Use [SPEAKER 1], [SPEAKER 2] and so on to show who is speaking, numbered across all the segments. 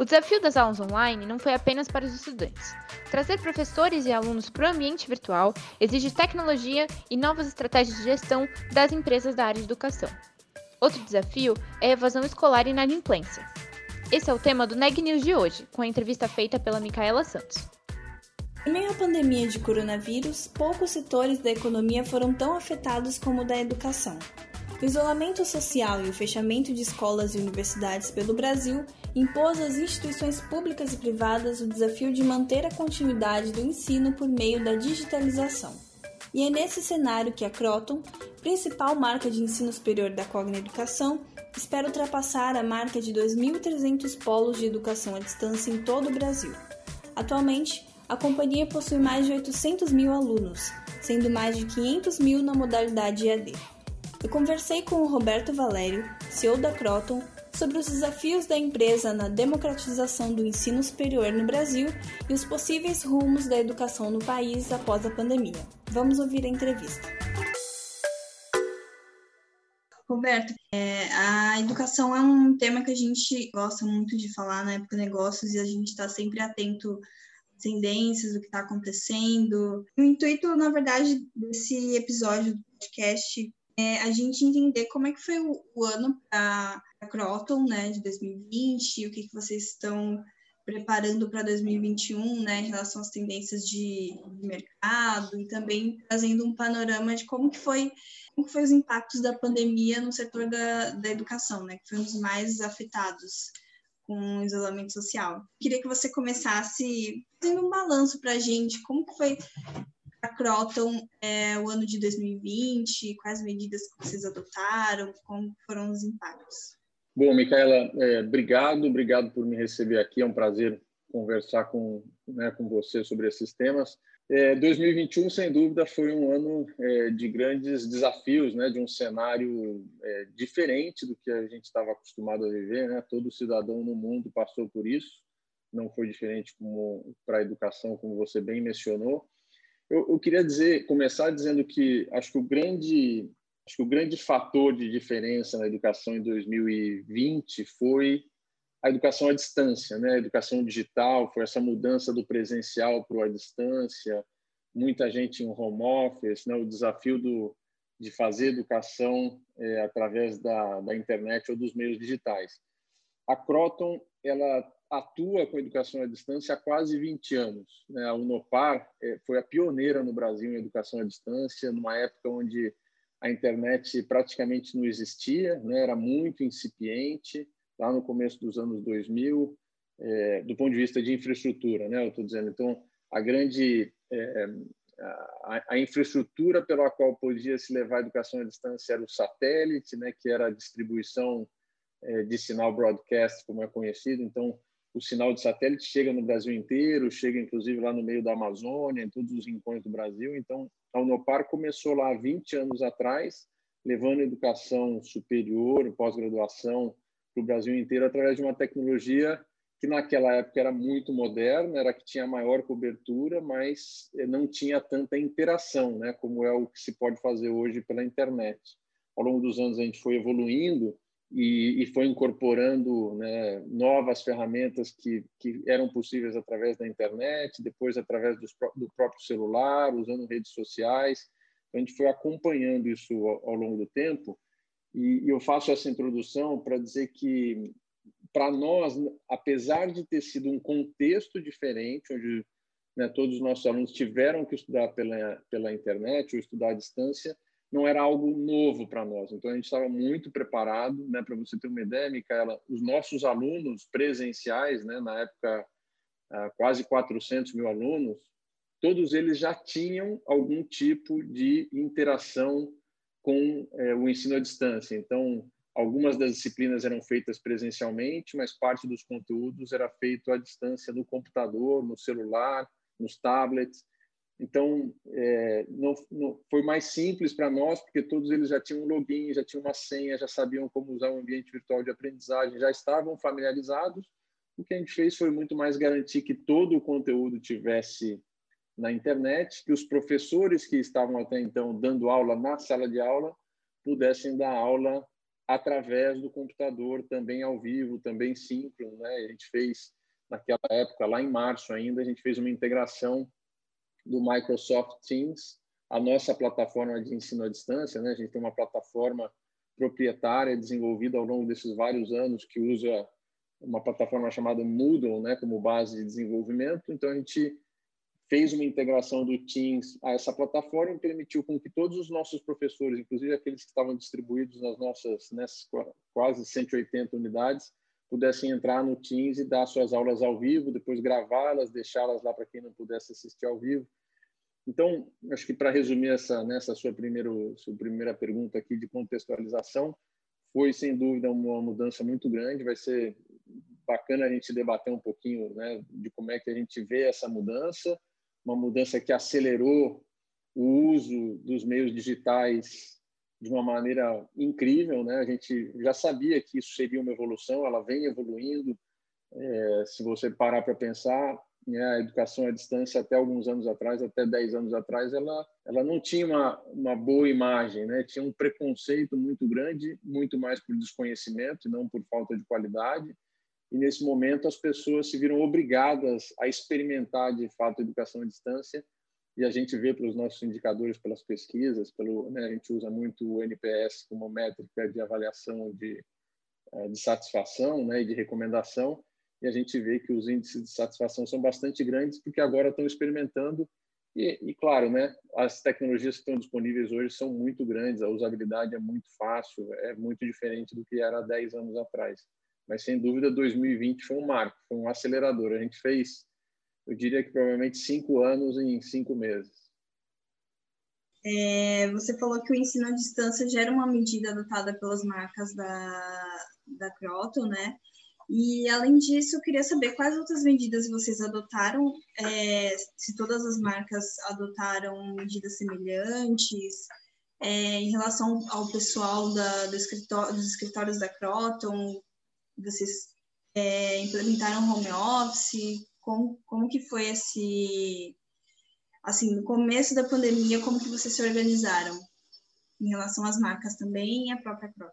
[SPEAKER 1] O desafio das aulas online não foi apenas para os estudantes. Trazer professores e alunos para o ambiente virtual exige tecnologia e novas estratégias de gestão das empresas da área de educação. Outro desafio é a evasão escolar e inadimplência. Esse é o tema do Neg News de hoje, com a entrevista feita pela Micaela Santos.
[SPEAKER 2] Em meio à pandemia de coronavírus, poucos setores da economia foram tão afetados como o da educação. O isolamento social e o fechamento de escolas e universidades pelo Brasil impôs às instituições públicas e privadas o desafio de manter a continuidade do ensino por meio da digitalização. E é nesse cenário que a Croton, principal marca de ensino superior da Cogna Educação, espera ultrapassar a marca de 2.300 polos de educação à distância em todo o Brasil. Atualmente, a companhia possui mais de 800 mil alunos, sendo mais de 500 mil na modalidade EAD. Eu conversei com o Roberto Valério, CEO da Croton, sobre os desafios da empresa na democratização do ensino superior no Brasil e os possíveis rumos da educação no país após a pandemia. Vamos ouvir a entrevista. Roberto, é, a educação é um tema que a gente gosta muito de falar na época negócios e a gente está sempre atento às tendências, o que está acontecendo. O intuito, na verdade, desse episódio do podcast é, a gente entender como é que foi o, o ano para a Croton, né, de 2020, o que, que vocês estão preparando para 2021, né, em relação às tendências de, de, mercado e também trazendo um panorama de como que foi, como que foi os impactos da pandemia no setor da, da educação, né, que foi um dos mais afetados com o isolamento social. Queria que você começasse fazendo um balanço para a gente, como que foi a Croton é, o ano de 2020? Quais medidas que vocês adotaram? Como foram os impactos?
[SPEAKER 3] Bom, Micaela, é, obrigado, obrigado por me receber aqui. É um prazer conversar com, né, com você sobre esses temas. É, 2021, sem dúvida, foi um ano é, de grandes desafios, né, de um cenário é, diferente do que a gente estava acostumado a viver. Né? Todo cidadão no mundo passou por isso. Não foi diferente para a educação, como você bem mencionou. Eu, eu, queria dizer, começar dizendo que acho que o grande, acho que o grande fator de diferença na educação em 2020 foi a educação à distância, né? A educação digital, foi essa mudança do presencial para o à distância, muita gente em home office, né? O desafio do, de fazer educação é, através da, da internet ou dos meios digitais. A Croton, ela atua com educação à distância há quase 20 anos. Né? A Unopar é, foi a pioneira no Brasil em educação à distância, numa época onde a internet praticamente não existia, né? era muito incipiente, lá no começo dos anos 2000, é, do ponto de vista de infraestrutura, né? eu estou dizendo. Então, a grande é, a, a, infraestrutura pela qual podia se levar a educação à distância era o satélite, né? que era a distribuição é, de sinal broadcast, como é conhecido. Então, o sinal de satélite chega no Brasil inteiro, chega inclusive lá no meio da Amazônia, em todos os rincões do Brasil. Então, a Unopar começou lá 20 anos atrás, levando educação superior, pós-graduação para o Brasil inteiro através de uma tecnologia que naquela época era muito moderna, era que tinha maior cobertura, mas eh, não tinha tanta interação, né, como é o que se pode fazer hoje pela internet. Ao longo dos anos a gente foi evoluindo e, e foi incorporando né, novas ferramentas que, que eram possíveis através da internet, depois através dos, do próprio celular, usando redes sociais. Então, a gente foi acompanhando isso ao, ao longo do tempo e, e eu faço essa introdução para dizer que para nós, apesar de ter sido um contexto diferente, onde né, todos os nossos alunos tiveram que estudar pela, pela internet ou estudar à distância, não era algo novo para nós. Então, a gente estava muito preparado. Né? Para você ter uma ideia, Micaela, os nossos alunos presenciais, né, na época, ah, quase 400 mil alunos, todos eles já tinham algum tipo de interação com é, o ensino à distância. Então, algumas das disciplinas eram feitas presencialmente, mas parte dos conteúdos era feito à distância no computador, no celular, nos tablets. Então, é, não, não, foi mais simples para nós, porque todos eles já tinham um login, já tinham uma senha, já sabiam como usar o um ambiente virtual de aprendizagem, já estavam familiarizados. O que a gente fez foi muito mais garantir que todo o conteúdo tivesse na internet, que os professores que estavam até então dando aula na sala de aula pudessem dar aula através do computador, também ao vivo, também síncrono. Né? A gente fez, naquela época, lá em março ainda, a gente fez uma integração do Microsoft Teams, a nossa plataforma de ensino à distância. Né? A gente tem uma plataforma proprietária desenvolvida ao longo desses vários anos que usa uma plataforma chamada Moodle né, como base de desenvolvimento. Então, a gente fez uma integração do Teams a essa plataforma e permitiu com que todos os nossos professores, inclusive aqueles que estavam distribuídos nas nossas nessas quase 180 unidades, pudessem entrar no Teams e dar suas aulas ao vivo, depois gravá-las, deixá-las lá para quem não pudesse assistir ao vivo. Então, acho que para resumir essa nessa sua primeiro sua primeira pergunta aqui de contextualização, foi sem dúvida uma mudança muito grande. Vai ser bacana a gente debater um pouquinho, né, de como é que a gente vê essa mudança uma mudança que acelerou o uso dos meios digitais de uma maneira incrível, né? A gente já sabia que isso seria uma evolução, ela vem evoluindo. É, se você parar para pensar, né, a educação à distância até alguns anos atrás, até 10 anos atrás, ela, ela não tinha uma, uma boa imagem, né? Tinha um preconceito muito grande, muito mais por desconhecimento e não por falta de qualidade e nesse momento as pessoas se viram obrigadas a experimentar de fato a educação à distância e a gente vê pelos nossos indicadores, pelas pesquisas, pelo, né, a gente usa muito o NPS como métrica de avaliação de, eh, de satisfação né, e de recomendação, e a gente vê que os índices de satisfação são bastante grandes porque agora estão experimentando. E, e, claro, né, as tecnologias que estão disponíveis hoje são muito grandes, a usabilidade é muito fácil, é muito diferente do que era há 10 anos atrás. Mas sem dúvida 2020 foi um marco, foi um acelerador. A gente fez, eu diria que provavelmente cinco anos em cinco meses.
[SPEAKER 2] É, você falou que o ensino à distância já era uma medida adotada pelas marcas da, da Croton, né? E, além disso, eu queria saber quais outras medidas vocês adotaram, é, se todas as marcas adotaram medidas semelhantes, é, em relação ao pessoal da, do escritório, dos escritórios da Croton, vocês é, implementaram home office? Como, como que foi esse, assim, no começo da pandemia, como que vocês se organizaram em relação às marcas também e a própria Croton?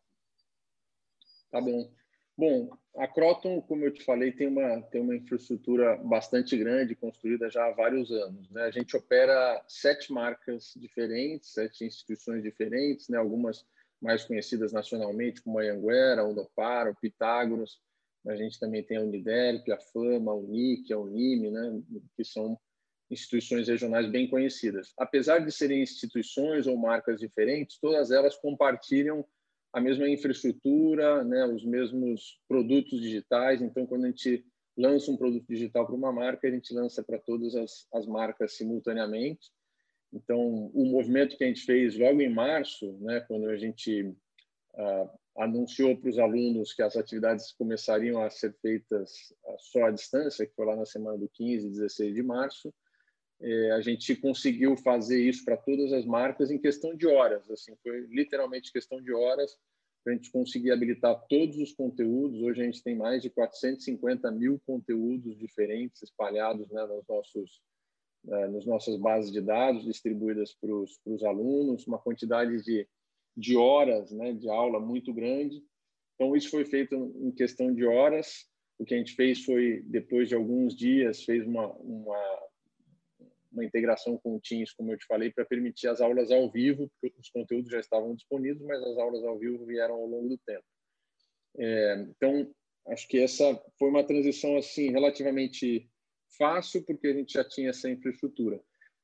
[SPEAKER 3] Tá bom. Bom, a Croton, como eu te falei, tem uma, tem uma infraestrutura bastante grande, construída já há vários anos. Né? A gente opera sete marcas diferentes, sete instituições diferentes, né? algumas mais conhecidas nacionalmente, como a Anguera, a Unopar, o Pitágoras. A gente também tem a Uniderp, a Fama, a Unic, a Unime, né, que são instituições regionais bem conhecidas. Apesar de serem instituições ou marcas diferentes, todas elas compartilham a mesma infraestrutura, né, os mesmos produtos digitais. Então, quando a gente lança um produto digital para uma marca, a gente lança para todas as, as marcas simultaneamente. Então, o movimento que a gente fez logo em março, né, quando a gente uh, anunciou para os alunos que as atividades começariam a ser feitas uh, só à distância, que foi lá na semana do 15 e 16 de março, eh, a gente conseguiu fazer isso para todas as marcas em questão de horas. Assim, foi literalmente questão de horas para a gente conseguir habilitar todos os conteúdos. Hoje a gente tem mais de 450 mil conteúdos diferentes espalhados né, nos nossos né, nas nossas bases de dados distribuídas para os alunos, uma quantidade de, de horas né, de aula muito grande. Então, isso foi feito em questão de horas. O que a gente fez foi, depois de alguns dias, fez uma, uma, uma integração com o Teams, como eu te falei, para permitir as aulas ao vivo, porque os conteúdos já estavam disponíveis, mas as aulas ao vivo vieram ao longo do tempo. É, então, acho que essa foi uma transição assim relativamente fácil porque a gente já tinha essa infraestrutura.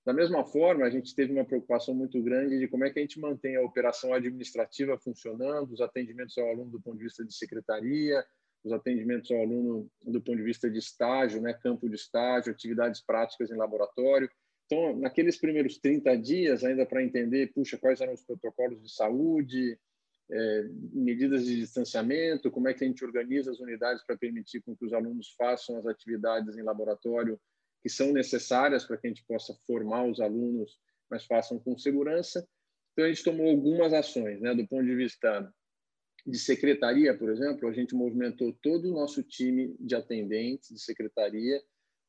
[SPEAKER 3] Da mesma forma, a gente teve uma preocupação muito grande de como é que a gente mantém a operação administrativa funcionando, os atendimentos ao aluno do ponto de vista de secretaria, os atendimentos ao aluno do ponto de vista de estágio, né, campo de estágio, atividades práticas em laboratório. Então, naqueles primeiros 30 dias, ainda para entender, puxa, quais eram os protocolos de saúde, é, medidas de distanciamento, como é que a gente organiza as unidades para permitir com que os alunos façam as atividades em laboratório que são necessárias para que a gente possa formar os alunos, mas façam com segurança. Então, a gente tomou algumas ações, né? do ponto de vista de secretaria, por exemplo, a gente movimentou todo o nosso time de atendentes de secretaria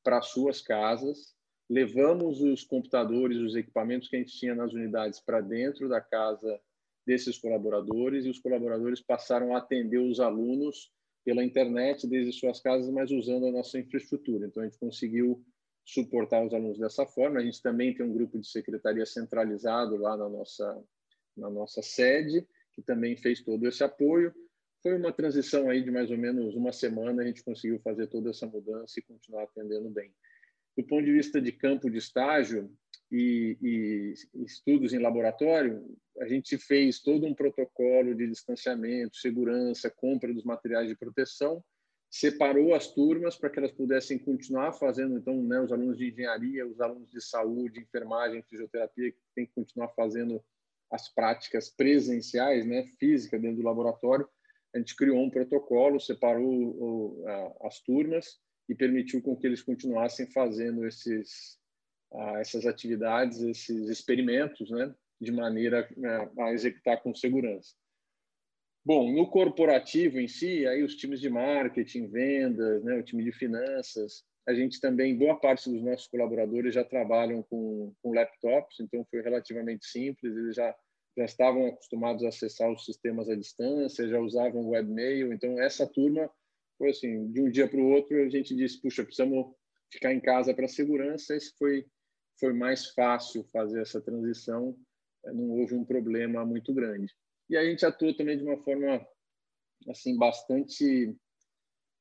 [SPEAKER 3] para suas casas, levamos os computadores, os equipamentos que a gente tinha nas unidades para dentro da casa desses colaboradores e os colaboradores passaram a atender os alunos pela internet desde suas casas, mas usando a nossa infraestrutura. Então a gente conseguiu suportar os alunos dessa forma. A gente também tem um grupo de secretaria centralizado lá na nossa na nossa sede que também fez todo esse apoio. Foi uma transição aí de mais ou menos uma semana, a gente conseguiu fazer toda essa mudança e continuar atendendo bem. Do ponto de vista de campo de estágio e, e estudos em laboratório, a gente fez todo um protocolo de distanciamento, segurança, compra dos materiais de proteção, separou as turmas para que elas pudessem continuar fazendo, então, né, os alunos de engenharia, os alunos de saúde, enfermagem, fisioterapia, que tem que continuar fazendo as práticas presenciais, né, física dentro do laboratório, a gente criou um protocolo, separou o, a, as turmas e permitiu com que eles continuassem fazendo esses, a, essas atividades, esses experimentos, né, de maneira a, a executar com segurança. Bom, no corporativo em si, aí os times de marketing, vendas, né, o time de finanças, a gente também, boa parte dos nossos colaboradores já trabalham com, com laptops, então foi relativamente simples, eles já já estavam acostumados a acessar os sistemas à distância, já usavam webmail. Então, essa turma foi assim, de um dia para o outro, a gente disse, puxa, precisamos ficar em casa para segurança. Esse foi, foi mais fácil fazer essa transição, eh, não houve um problema muito grande. E a gente atuou também de uma forma assim bastante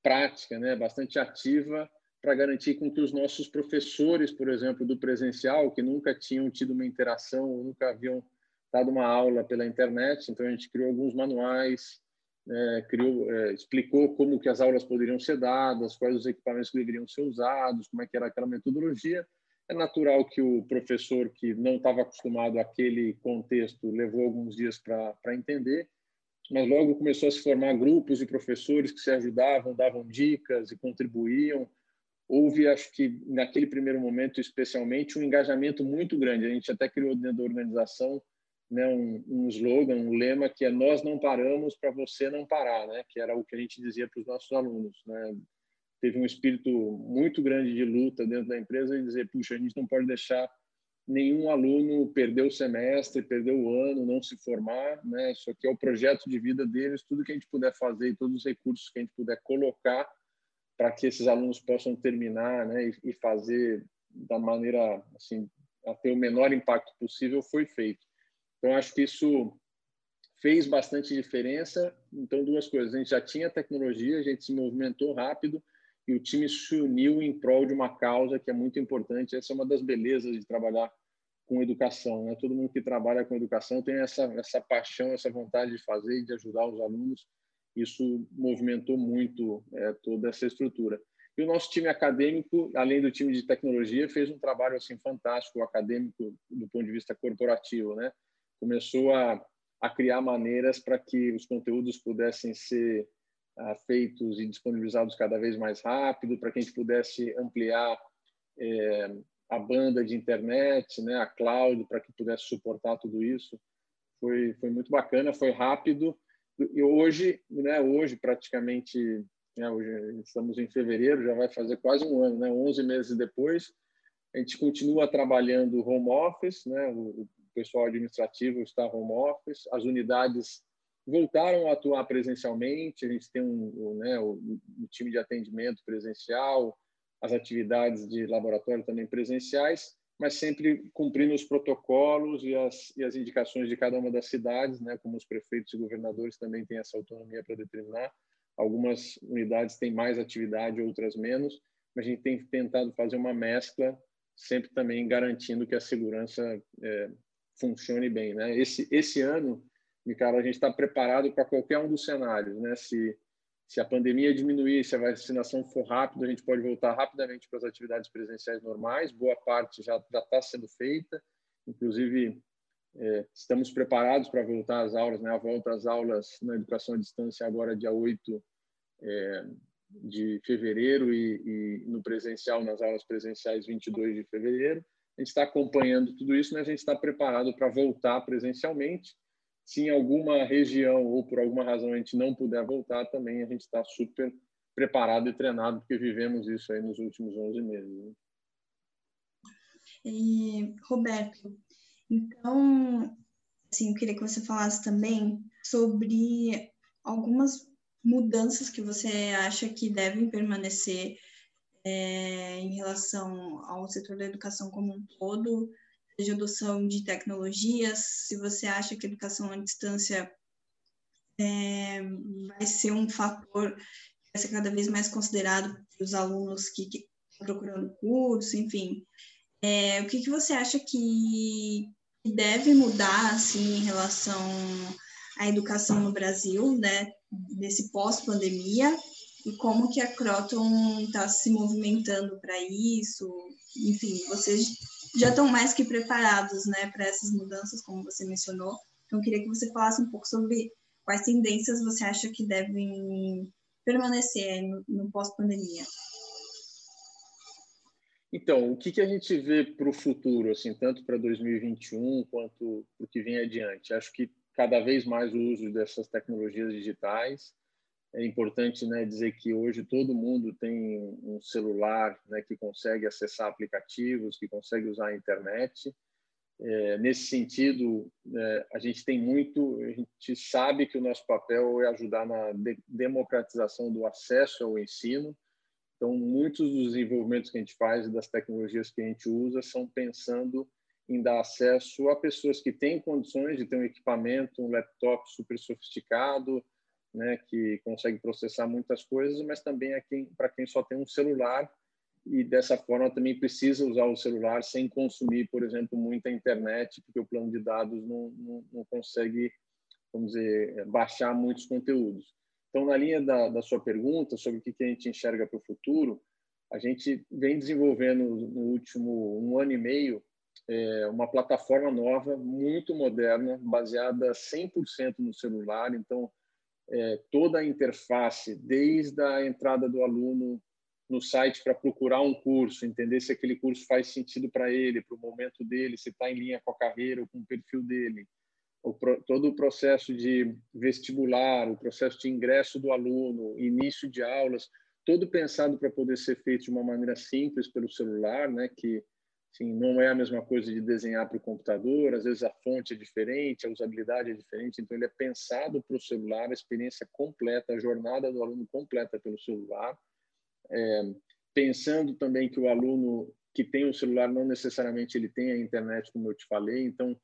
[SPEAKER 3] prática, né, bastante ativa para garantir com que os nossos professores, por exemplo, do presencial, que nunca tinham tido uma interação, nunca haviam dado uma aula pela internet, então a gente criou alguns manuais, é, criou, é, explicou como que as aulas poderiam ser dadas, quais os equipamentos que deveriam ser usados, como é que era aquela metodologia. É natural que o professor que não estava acostumado àquele contexto levou alguns dias para entender, mas logo começou a se formar grupos de professores que se ajudavam, davam dicas e contribuíam. Houve, acho que naquele primeiro momento, especialmente, um engajamento muito grande. A gente até criou dentro da organização né, um, um slogan, um lema que é nós não paramos para você não parar, né, que era o que a gente dizia para os nossos alunos. Né. Teve um espírito muito grande de luta dentro da empresa e dizer, puxa, a gente não pode deixar nenhum aluno perder o semestre, perder o ano, não se formar, né? Isso aqui é o projeto de vida deles, tudo que a gente puder fazer e todos os recursos que a gente puder colocar para que esses alunos possam terminar, né, e, fazer da maneira assim a ter o menor impacto possível foi feito. Então, acho que isso fez bastante diferença. Então, duas coisas: a gente já tinha tecnologia, a gente se movimentou rápido e o time se uniu em prol de uma causa que é muito importante. Essa é uma das belezas de trabalhar com educação. Né? Todo mundo que trabalha com educação tem essa, essa paixão, essa vontade de fazer e de ajudar os alunos. Isso movimentou muito é, toda essa estrutura. E o nosso time acadêmico, além do time de tecnologia, fez um trabalho assim fantástico acadêmico do ponto de vista corporativo, né? começou a, a criar maneiras para que os conteúdos pudessem ser feitos e disponibilizados cada vez mais rápido, para que a gente pudesse ampliar é, a banda de internet, né, a cloud, para que pudesse suportar tudo isso. Foi, foi muito bacana, foi rápido. E hoje, né, hoje praticamente, né, hoje estamos em fevereiro, já vai fazer quase um ano, né, 11 meses depois, a gente continua trabalhando home office, né, o, pessoal administrativo está home office, as unidades voltaram a atuar presencialmente, a gente tem um, um, né, o, um time de atendimento presencial, as atividades de laboratório também presenciais, mas sempre cumprindo os protocolos e as, e as indicações de cada uma das cidades, né, como os prefeitos e governadores também têm essa autonomia para determinar. Algumas unidades têm mais atividade, outras menos, mas a gente tem tentado fazer uma mescla, sempre também garantindo que a segurança é, funcione bem. Né? Esse, esse ano, Ricardo, a gente está preparado para qualquer um dos cenários. Né? Se, se a pandemia diminuir, se a vacinação for rápida, a gente pode voltar rapidamente para as atividades presenciais normais. Boa parte já está sendo feita. Inclusive, é, estamos preparados para voltar às aulas, né? A volta às aulas na educação à distância agora dia 8 é, de fevereiro e, e, no presencial, nas aulas presenciais 22 de fevereiro. A gente está acompanhando tudo isso, mas a gente está preparado para voltar presencialmente. Se em alguma região ou por alguma razão a gente não puder voltar, também a gente está super preparado e treinado, porque vivemos isso aí nos últimos 11 meses. Né?
[SPEAKER 2] E, Roberto, então, assim, eu queria que você falasse também sobre algumas mudanças que você acha que devem permanecer é, em relação ao setor da educação como um todo, seja adoção de tecnologias, se você acha que educação à distância é, vai ser um fator que vai ser cada vez mais considerado pelos alunos que, que estão procurando curso, enfim. É, o que, que você acha que deve mudar assim em relação à educação no Brasil, né, nesse pós-pandemia e como que a Croton está se movimentando para isso? Enfim, vocês já estão mais que preparados, né, para essas mudanças, como você mencionou. Então, queria que você falasse um pouco sobre quais tendências você acha que devem permanecer no, no pós-pandemia.
[SPEAKER 3] Então, o que, que a gente vê para o futuro, assim, tanto para 2021 quanto para o que vem adiante? Acho que cada vez mais o uso dessas tecnologias digitais. É importante né, dizer que hoje todo mundo tem um celular né, que consegue acessar aplicativos, que consegue usar a internet. É, nesse sentido, é, a gente tem muito, a gente sabe que o nosso papel é ajudar na de democratização do acesso ao ensino, então, muitos dos desenvolvimentos que a gente faz e das tecnologias que a gente usa são pensando em dar acesso a pessoas que têm condições de ter um equipamento, um laptop super sofisticado, né, que consegue processar muitas coisas, mas também quem, para quem só tem um celular e dessa forma também precisa usar o celular sem consumir, por exemplo, muita internet, porque o plano de dados não, não, não consegue, vamos dizer, baixar muitos conteúdos. Então, na linha da, da sua pergunta sobre o que, que a gente enxerga para o futuro, a gente vem desenvolvendo no último um ano e meio é, uma plataforma nova, muito moderna, baseada 100% no celular. Então, é, toda a interface, desde a entrada do aluno no site para procurar um curso, entender se aquele curso faz sentido para ele, para o momento dele, se está em linha com a carreira ou com o perfil dele, o, todo o processo de vestibular, o processo de ingresso do aluno, início de aulas, todo pensado para poder ser feito de uma maneira simples pelo celular, né? Que assim, não é a mesma coisa de desenhar para o computador. Às vezes a fonte é diferente, a usabilidade é diferente. Então ele é pensado para o celular, a experiência completa, a jornada do aluno completa pelo celular. É, pensando também que o aluno que tem o celular não necessariamente ele tem a internet, como eu te falei. Então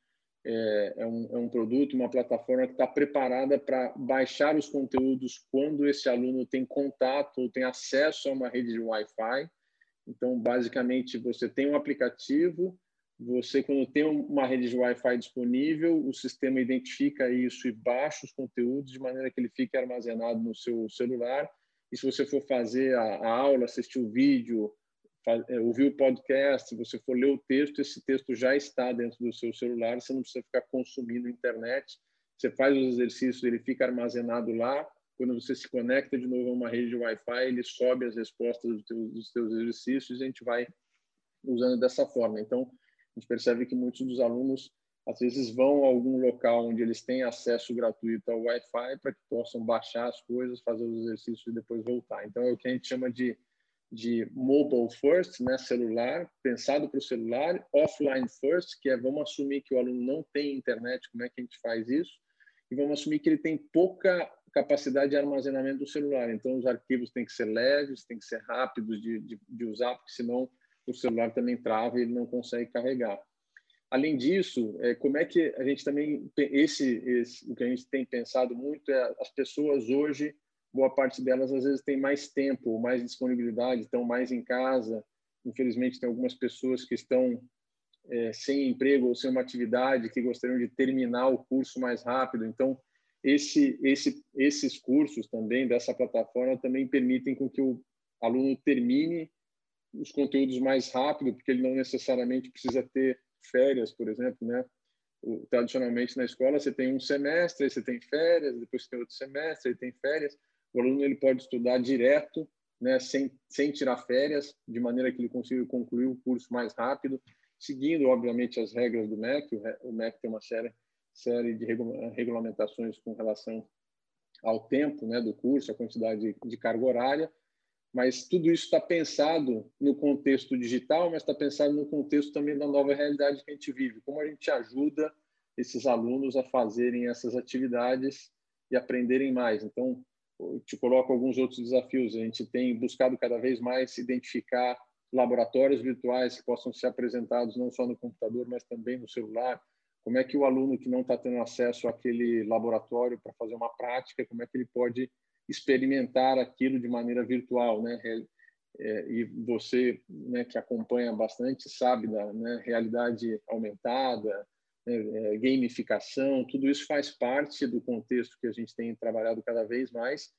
[SPEAKER 3] é, é, um, é um produto, uma plataforma que está preparada para baixar os conteúdos quando esse aluno tem contato ou tem acesso a uma rede de Wi-Fi. Então, basicamente, você tem um aplicativo, você, quando tem uma rede de Wi-Fi disponível, o sistema identifica isso e baixa os conteúdos de maneira que ele fique armazenado no seu celular. E se você for fazer a, a aula, assistir o vídeo, é, ouvir o podcast, se você for ler o texto, esse texto já está dentro do seu celular, você não precisa ficar consumindo internet. Você faz os exercícios, ele fica armazenado lá. Quando você se conecta de novo a uma rede de Wi-Fi, ele sobe as respostas dos teus, exercícios e a gente vai usando dessa forma. Então, a gente percebe que muitos dos alunos às vezes vão a algum local onde eles têm acesso gratuito ao Wi-Fi para que possam baixar as coisas, fazer os exercícios e depois voltar. Então, é o que a gente chama de de mobile first, né, celular, pensado para o celular, offline first, que é vamos assumir que o aluno não tem internet, como é que a gente faz isso? E vamos assumir que ele tem pouca capacidade de armazenamento do celular. Então, os arquivos têm que ser leves, têm que ser rápidos de, de, de usar, porque senão o celular também trava e ele não consegue carregar. Além disso, é, como é que a gente também esse, esse o que a gente tem pensado muito é as pessoas hoje boa parte delas às vezes tem mais tempo, mais disponibilidade, estão mais em casa. Infelizmente, tem algumas pessoas que estão é, sem emprego ou sem uma atividade que gostariam de terminar o curso mais rápido. Então, esse, esse, esses cursos também dessa plataforma também permitem com que o aluno termine os conteúdos mais rápido, porque ele não necessariamente precisa ter férias, por exemplo, né? tradicionalmente na escola você tem um semestre, você tem férias, depois você tem outro semestre, aí tem férias. O aluno ele pode estudar direto, né, sem, sem tirar férias, de maneira que ele consiga concluir o curso mais rápido, seguindo, obviamente, as regras do MEC. O MEC tem uma série, série de regulamentações com relação ao tempo né, do curso, a quantidade de, carga horária, mas tudo isso está pensado no contexto digital, mas está pensado no contexto também da nova realidade que a gente vive. Como a gente ajuda esses alunos a fazerem essas atividades e aprenderem mais. Então, eu te coloco alguns outros desafios. A gente tem buscado cada vez mais identificar laboratórios virtuais que possam ser apresentados não só no computador, mas também no celular. Como é que o aluno que não está tendo acesso àquele laboratório para fazer uma prática, como é que ele pode experimentar aquilo de maneira virtual, né? É, e você, né, que acompanha bastante, sabe da né, realidade aumentada, né, é, gamificação, tudo isso faz parte do contexto que a gente tem trabalhado cada vez mais,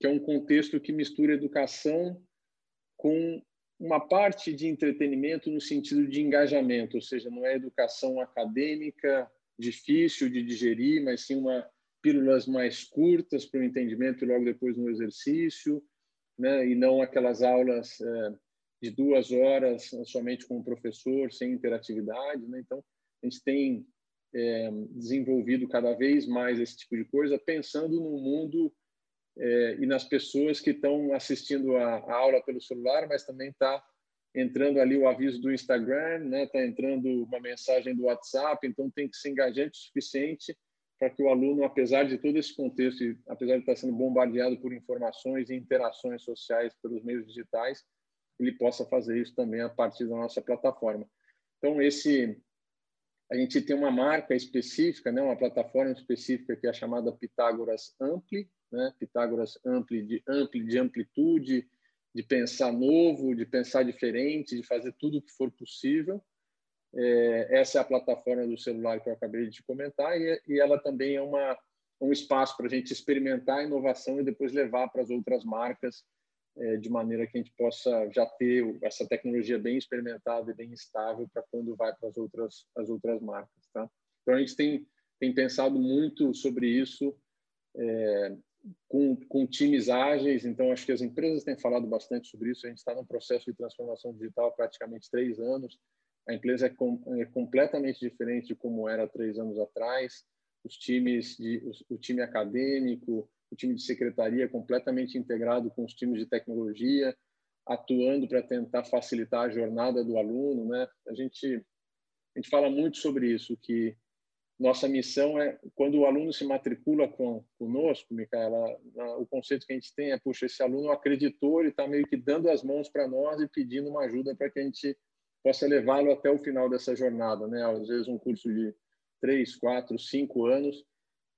[SPEAKER 3] que é um contexto que mistura educação com uma parte de entretenimento no sentido de engajamento, ou seja, não é educação acadêmica difícil de digerir, mas sim uma pílulas mais curtas para o entendimento e logo depois no exercício, né? e não aquelas aulas é, de duas horas somente com o professor, sem interatividade. Né? Então, a gente tem é, desenvolvido cada vez mais esse tipo de coisa, pensando no mundo é, e nas pessoas que estão assistindo a, a, aula pelo celular, mas também está entrando ali o aviso do Instagram, está né? Tá entrando uma mensagem do WhatsApp, então tem que ser engajante o suficiente para que o aluno, apesar de todo esse contexto, e apesar de estar sendo bombardeado por informações e interações sociais pelos meios digitais, ele possa fazer isso também a partir da nossa plataforma. Então, esse a gente tem uma marca específica, né, uma plataforma específica que é chamada Pitágoras Ampli, né, Pitágoras Ampli de ampli de amplitude, de pensar novo, de pensar diferente, de fazer tudo o que for possível. É, essa é a plataforma do celular que eu acabei de comentar e, e ela também é uma, um espaço para a gente experimentar a inovação e depois levar para as outras marcas de maneira que a gente possa já ter essa tecnologia bem experimentada e bem estável para quando vai para as outras as outras marcas, tá? Então a gente tem tem pensado muito sobre isso é, com, com times ágeis. Então acho que as empresas têm falado bastante sobre isso. A gente está num processo de transformação digital há praticamente três anos a empresa é, com, é, completamente diferente de como era três anos atrás. Os times, de, o, o time acadêmico, o time de secretaria completamente integrado com os times de tecnologia, atuando para tentar facilitar a jornada do aluno, né? A gente a gente fala muito sobre isso que nossa missão é quando o aluno se matricula com conosco, Micaela, o conceito que a gente tem é puxa esse aluno acreditou, ele está meio que dando as mãos para nós e pedindo uma ajuda para que a gente possa levá-lo até o final dessa jornada, né? Às vezes um curso de três, quatro, cinco anos.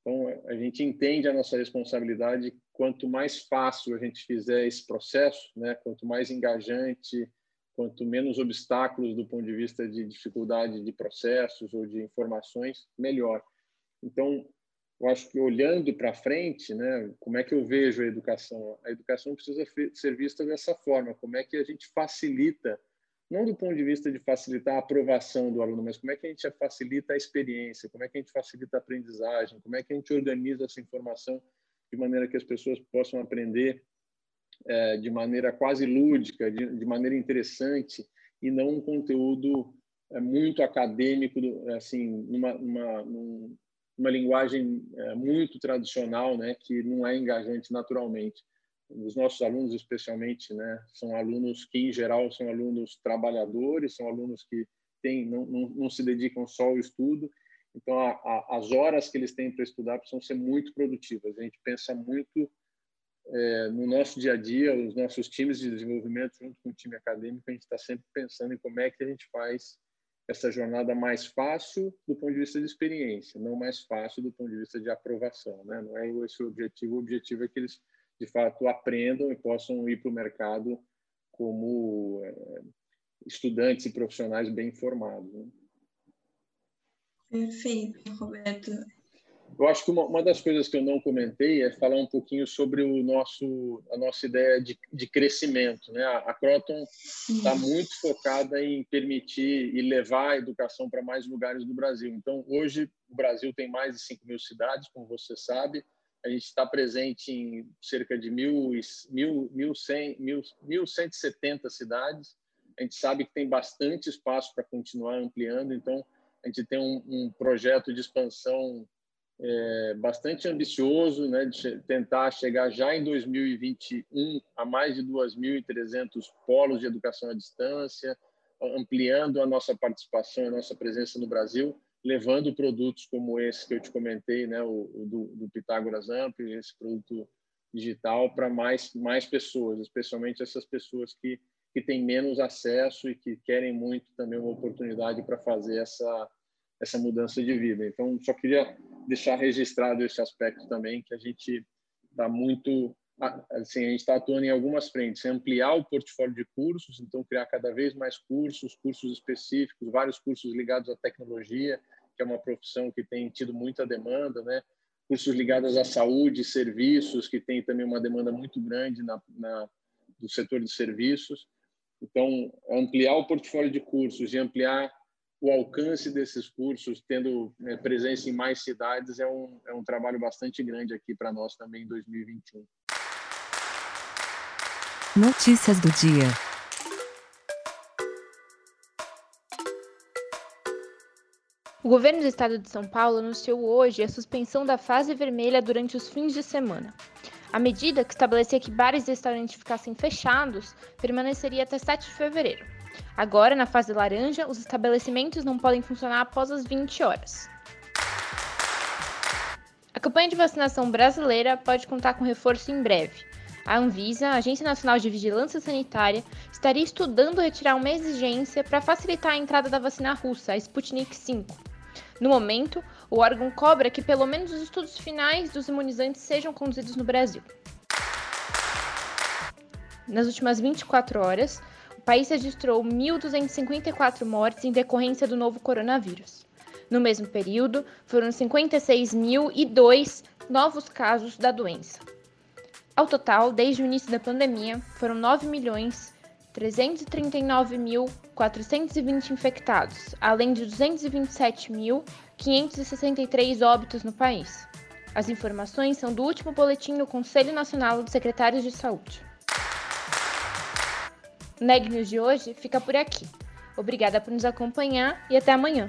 [SPEAKER 3] Então a gente entende a nossa responsabilidade. Quanto mais fácil a gente fizer esse processo, né? Quanto mais engajante, quanto menos obstáculos do ponto de vista de dificuldade de processos ou de informações, melhor. Então eu acho que olhando para frente, né, como é que eu vejo a educação? A educação precisa ser vista dessa forma. Como é que a gente facilita não do ponto de vista de facilitar a aprovação do aluno, mas como é que a gente facilita a experiência, como é que a gente facilita a aprendizagem, como é que a gente organiza essa informação de maneira que as pessoas possam aprender é, de maneira quase lúdica, de, de, maneira interessante e não um conteúdo é, muito acadêmico, assim, numa, numa, numa linguagem é, muito tradicional, né, que não é engajante naturalmente os nossos alunos, especialmente, né, são alunos que, em geral, são alunos trabalhadores, são alunos que têm, não, não, não se dedicam só ao estudo. Então, a, a, as horas que eles têm para estudar precisam ser muito produtivas. A gente pensa muito é, no nosso dia a dia, os nossos times de desenvolvimento, junto com o time acadêmico, a gente está sempre pensando em como é que a gente faz essa jornada mais fácil do ponto de vista de experiência, não mais fácil do ponto de vista de aprovação. Né? Não é esse o objetivo. O objetivo é que eles de fato aprendam e possam ir para o mercado como é, estudantes e profissionais bem formados. Né?
[SPEAKER 2] Perfeito, Roberto.
[SPEAKER 3] Eu acho que uma, uma, das coisas que eu não comentei é falar um pouquinho sobre o nosso, a nossa ideia de, de crescimento. Né? A, a Croton está muito focada em permitir e levar a educação para mais lugares do Brasil. Então, hoje, o Brasil tem mais de 5 mil cidades, como você sabe. A gente está presente em cerca de 1.170 cidades. A gente sabe que tem bastante espaço para continuar ampliando. Então, a gente tem um, um projeto de expansão é, bastante ambicioso, né, de tentar chegar já em 2021 a mais de 2.300 polos de educação à distância, ampliando a nossa participação, a nossa presença no Brasil, levando produtos como esse que eu te comentei, né, o, o do, do Pitágoras Amp, esse produto digital para mais mais pessoas, especialmente essas pessoas que que têm menos acesso e que querem muito também uma oportunidade para fazer essa essa mudança de vida. Então, só queria deixar registrado esse aspecto também, que a gente está muito, assim, a gente está atuando em algumas frentes, ampliar o portfólio de cursos, então criar cada vez mais cursos, cursos específicos, vários cursos ligados à tecnologia, que é uma profissão que tem tido muita demanda, né? Cursos ligados à saúde, serviços, que tem também uma demanda muito grande na, na do setor de serviços. Então, ampliar o portfólio de cursos e ampliar o alcance desses cursos, tendo né, presença em mais cidades, é um, é um trabalho bastante grande aqui para nós também em 2021.
[SPEAKER 4] Notícias do dia.
[SPEAKER 1] O governo do estado de São Paulo anunciou hoje a suspensão da fase vermelha durante os fins de semana. A medida, que estabelecia que bares e restaurantes ficassem fechados, permaneceria até 7 de fevereiro. Agora, na fase laranja, os estabelecimentos não podem funcionar após as 20 horas. A campanha de vacinação brasileira pode contar com reforço em breve. A Anvisa, a Agência Nacional de Vigilância Sanitária, estaria estudando retirar uma exigência para facilitar a entrada da vacina russa, a Sputnik V. No momento, o órgão cobra que pelo menos os estudos finais dos imunizantes sejam conduzidos no Brasil. Nas últimas 24 horas, país registrou 1.254 mortes em decorrência do novo coronavírus. No mesmo período, foram 56.002 novos casos da doença. Ao total, desde o início da pandemia, foram 9.339.420 infectados, além de 227.563 óbitos no país. As informações são do último boletim do Conselho Nacional de Secretários de Saúde. O Neg News de hoje fica por aqui. Obrigada por nos acompanhar e até amanhã.